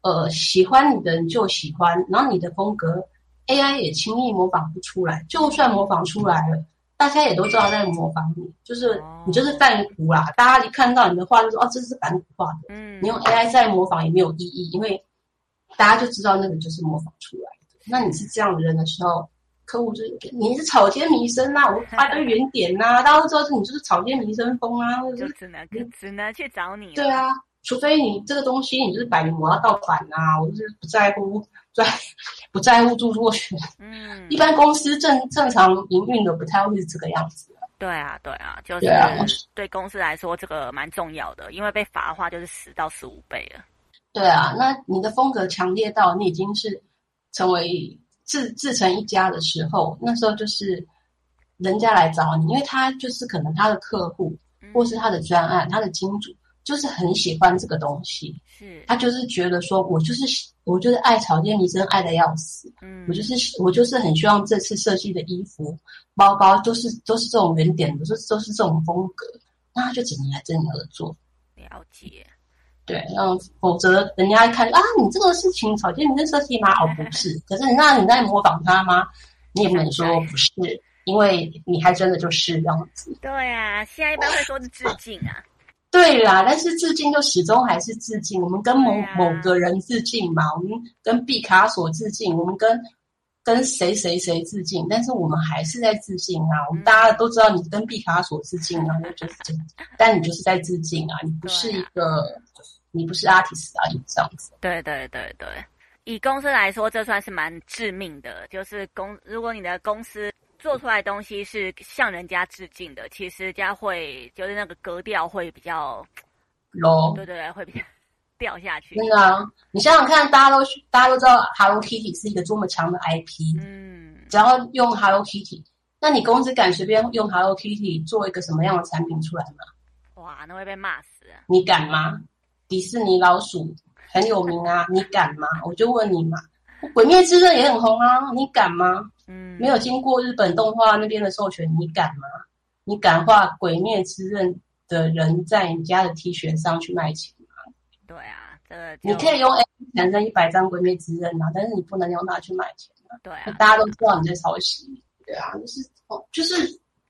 呃，喜欢你的人就喜欢，然后你的风格 AI 也轻易模仿不出来，就算模仿出来了，大家也都知道在模仿你，就是你就是梵谷啦，大家一看到你的画就说哦，这是梵谷画的，嗯，你用 AI 再模仿也没有意义，因为大家就知道那个就是模仿出来的。那你是这样的人的时候。客户就是你是草间弥生呐，我 发个圆点呐、啊，大家都知道是你就是草间弥生风啊，就只能只能去找你。对啊，除非你这个东西你就是摆明我要盗版啊，我就是不在乎在不在乎著作权。嗯，一般公司正正常营运的不太会是这个样子。对啊，对啊，就是对公司来说这个蛮重要的，因为被罚的话就是十到十五倍了。对啊，那你的风格强烈到你已经是成为。自自成一家的时候，那时候就是人家来找你，因为他就是可能他的客户，或是他的专案，他的金主就是很喜欢这个东西，是他就是觉得说，我就是我就是爱草间弥生爱的要死，嗯，我就是我就是很希望这次设计的衣服、包包都是都是这种原点的，都是都是这种风格，那他就只能来跟你合作。了解。对，嗯否则人家一看啊，你这个事情草间弥生设计吗？哦，不是。可是那你在模仿他吗？你也不能说不是，因为你还真的就是这样子。对啊，现在一般会说是致敬啊。对啦，但是致敬就始终还是致敬。我们跟某、啊、某个人致敬嘛，我们跟毕卡索致敬，我们跟跟谁谁谁致敬，但是我们还是在致敬啊。我们大家都知道你跟毕卡索致敬啊，那就是这样。但你就是在致敬啊，你不是一个。你不是 artist 啊，你这样子。对对对对，以公司来说，这算是蛮致命的。就是公，如果你的公司做出来的东西是向人家致敬的，其实人家会就是那个格调会比较 low。对对对，会比较 掉下去。真的啊，你想想看，大家都大家都知道 Hello Kitty 是一个多么强的 IP。嗯。只要用 Hello Kitty，那你公司敢随便用 Hello Kitty 做一个什么样的产品出来吗？哇，那会被骂死。你敢吗？迪士尼老鼠很有名啊，你敢吗？我就问你嘛，《鬼灭之刃》也很红啊，你敢吗？嗯，没有经过日本动画那边的授权，你敢吗？你敢画《鬼灭之刃》的人在你家的 T 恤上去卖钱吗？对啊，这个你可以用 A 产生一百张《鬼灭之刃》啊，但是你不能用它去卖钱啊。对啊，大家都知道你在抄袭。对啊，就是哦，就是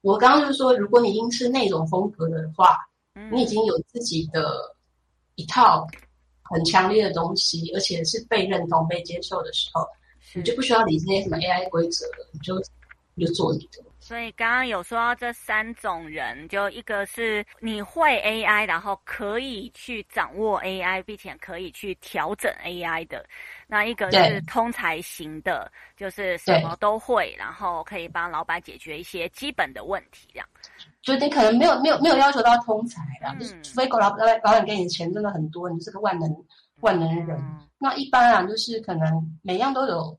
我刚刚就是说，如果你已经是那种风格的话，嗯，你已经有自己的。一套很强烈的东西，而且是被认同、被接受的时候，你就不需要理这些什么 AI 规则了，你就你就做你的。所以刚刚有说到这三种人，就一个是你会 AI，然后可以去掌握 AI，并且可以去调整 AI 的；那一个是通才型的，就是什么都会，然后可以帮老板解决一些基本的问题，这样。就你可能没有没有没有要求到通才啦，嗯、就是除非老老老板给你钱真的很多，你是个万能万能人。嗯、那一般啊，就是可能每样都有，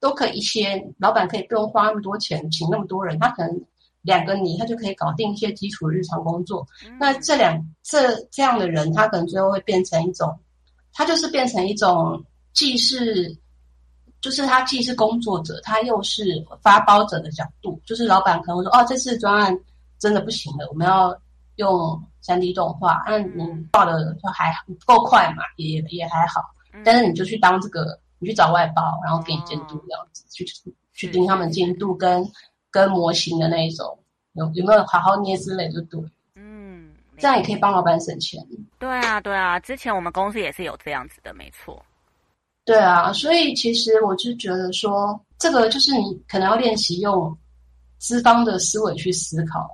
都可以一些老板可以不用花那么多钱请那么多人，他可能两个你他就可以搞定一些基础日常工作。嗯、那这两这这样的人，他可能最后会变成一种他就是变成一种既是，就是他既是工作者，他又是发包者的角度，就是老板可能会说，哦，这次专案真的不行了，我们要用三 D 动画，那你画的就还不够快嘛，也也还好，但是你就去当这个，你去找外包，然后给你监督这样子，去去盯他们进度跟跟模型的那一种，有有没有好好捏之类就对。这样也可以帮老板省钱。对啊，对啊，之前我们公司也是有这样子的，没错。对啊，所以其实我就觉得说，这个就是你可能要练习用资方的思维去思考。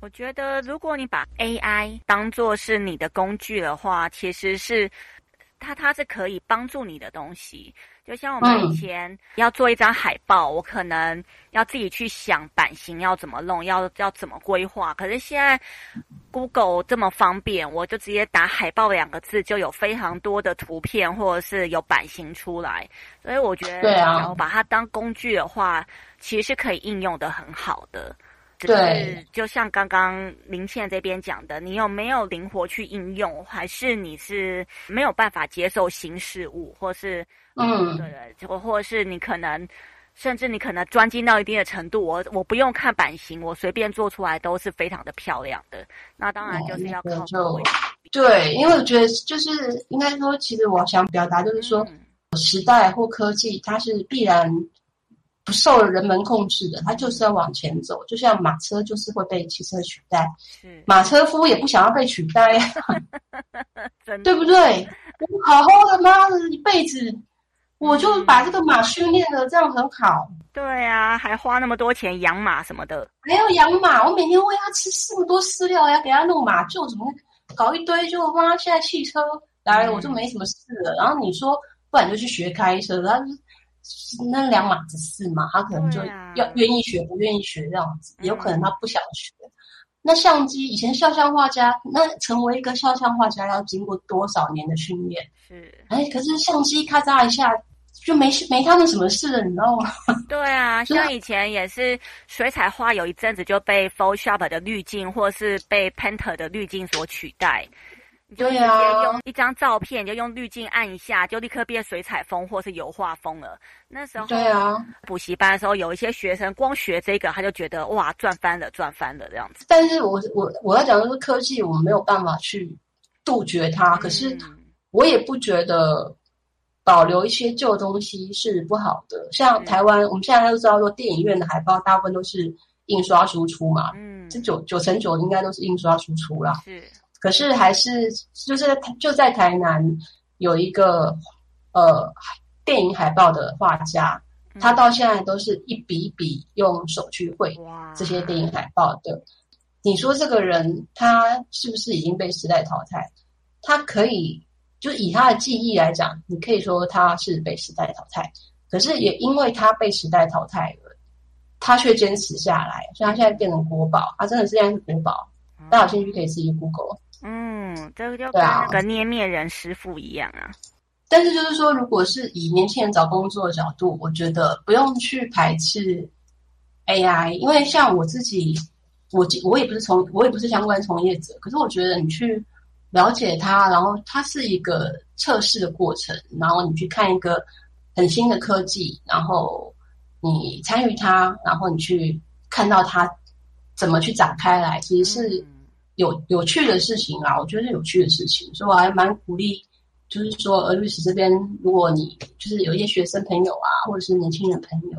我觉得，如果你把 AI 当做是你的工具的话，其实是它它是可以帮助你的东西。就像我们以前要做一张海报，嗯、我可能要自己去想版型要怎么弄，要要怎么规划。可是现在 Google 这么方便，我就直接打“海报”两个字，就有非常多的图片或者是有版型出来。所以我觉得，对啊，然后把它当工具的话，其实是可以应用的很好的。对，就像刚刚林倩这边讲的，你有没有灵活去应用，还是你是没有办法接受新事物，或是嗯，对对，或或者是你可能，甚至你可能专精到一定的程度，我我不用看版型，我随便做出来都是非常的漂亮的。那当然就是要靠、嗯、就对，因为我觉得就是应该说，其实我想表达就是说，嗯、时代或科技它是必然。不受人们控制的，它就是要往前走。就像马车，就是会被汽车取代。是马车夫也不想要被取代呀，的对不对？我好好的妈的一辈子，嗯、我就把这个马训练的这样很好。对啊，还花那么多钱养马什么的，还要养马。我每天喂它吃这么多饲料，要给它弄马厩，怎么搞一堆？就妈，现在汽车来了，我就没什么事了。嗯、然后你说，不然就去学开车，然后。那两码子事嘛，他可能就要愿意学，不愿意学这样子，也有可能他不想学。嗯、那相机以前肖像画家，那成为一个肖像画家要经过多少年的训练？是，哎，可是相机咔嚓一下就没没他们什么事了，你知道吗？对啊，像以前也是水彩画，有一阵子就被 Photoshop 的滤镜或是被 Painter 的滤镜所取代。你就直接用一张照片，就用滤镜按一下，就立刻变水彩风或是油画风了。那时候，对啊，补习班的时候，有一些学生光学这个，他就觉得哇，赚翻了，赚翻了这样子。但是我我我要讲的是科技，我们没有办法去杜绝它。嗯、可是我也不觉得保留一些旧东西是不好的。像台湾，嗯、我们现在都知道说，电影院的海报大部分都是印刷输出嘛，嗯，这九九成九应该都是印刷输出啦。是。可是还是就是就在台南有一个呃电影海报的画家，他到现在都是一笔一笔用手去绘这些电影海报的。你说这个人他是不是已经被时代淘汰？他可以就以他的技艺来讲，你可以说他是被时代淘汰。可是也因为他被时代淘汰了，他却坚持下来，所以他现在变成国宝。他真的是现在是国宝，大家有兴趣可以自己 Google。嗯，这个就跟那个捏面人师傅一样啊。但是就是说，如果是以年轻人找工作的角度，我觉得不用去排斥 AI，因为像我自己，我我也不是从我也不是相关从业者，可是我觉得你去了解它，然后它是一个测试的过程，然后你去看一个很新的科技，然后你参与它，然后你去看到它怎么去展开来，其实是。嗯有有趣的事情啊，我觉得是有趣的事情，所以我还蛮鼓励，就是说，儿律师这边，如果你就是有一些学生朋友啊，或者是年轻人朋友，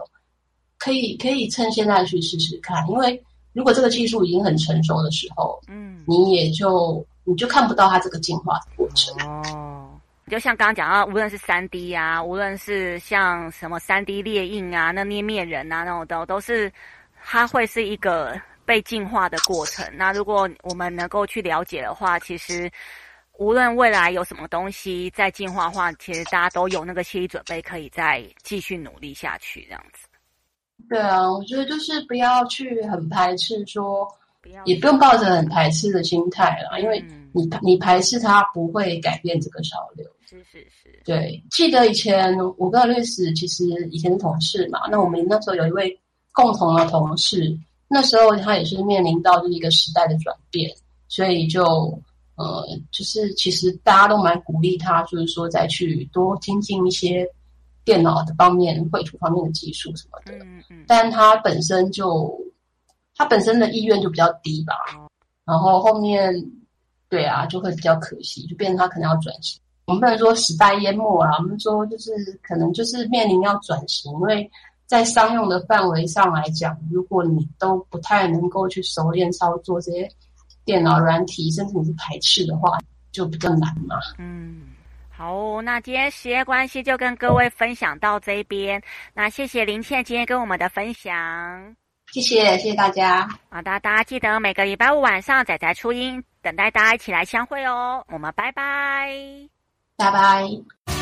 可以可以趁现在去试试看，因为如果这个技术已经很成熟的时候，嗯，你也就你就看不到它这个进化的过程。哦，就像刚刚讲到，无论是三 D 啊，无论是像什么三 D 猎印啊，那捏面人啊，那种都都是，它会是一个。被进化的过程。那如果我们能够去了解的话，其实无论未来有什么东西在进化的话，其实大家都有那个心理准备，可以再继续努力下去，这样子。对啊，我觉得就是不要去很排斥说，不要也不用抱着很排斥的心态啦，嗯、因为你你排斥它不会改变这个潮流。是是是。对，记得以前我跟律师其实以前是同事嘛，那我们那时候有一位共同的同事。那时候他也是面临到就是一个时代的转变，所以就呃，就是其实大家都蛮鼓励他，就是说再去多精进一些电脑的方面、绘图方面的技术什么的。嗯嗯。但他本身就他本身的意愿就比较低吧，然后后面对啊，就会比较可惜，就变成他可能要转型。我们不能说时代淹没啊，我们说就是可能就是面临要转型，因为在商用的范围上来讲，如果你都不太能够去熟练操作这些。电脑软体，甚至你是排斥的话，就比较难嘛。嗯，好，那今天时间关系，就跟各位分享到这边。那谢谢林倩今天跟我们的分享，谢谢，谢谢大家。好的，大家记得每个礼拜五晚上仔仔初音，等待大家一起来相会哦。我们拜拜，拜拜。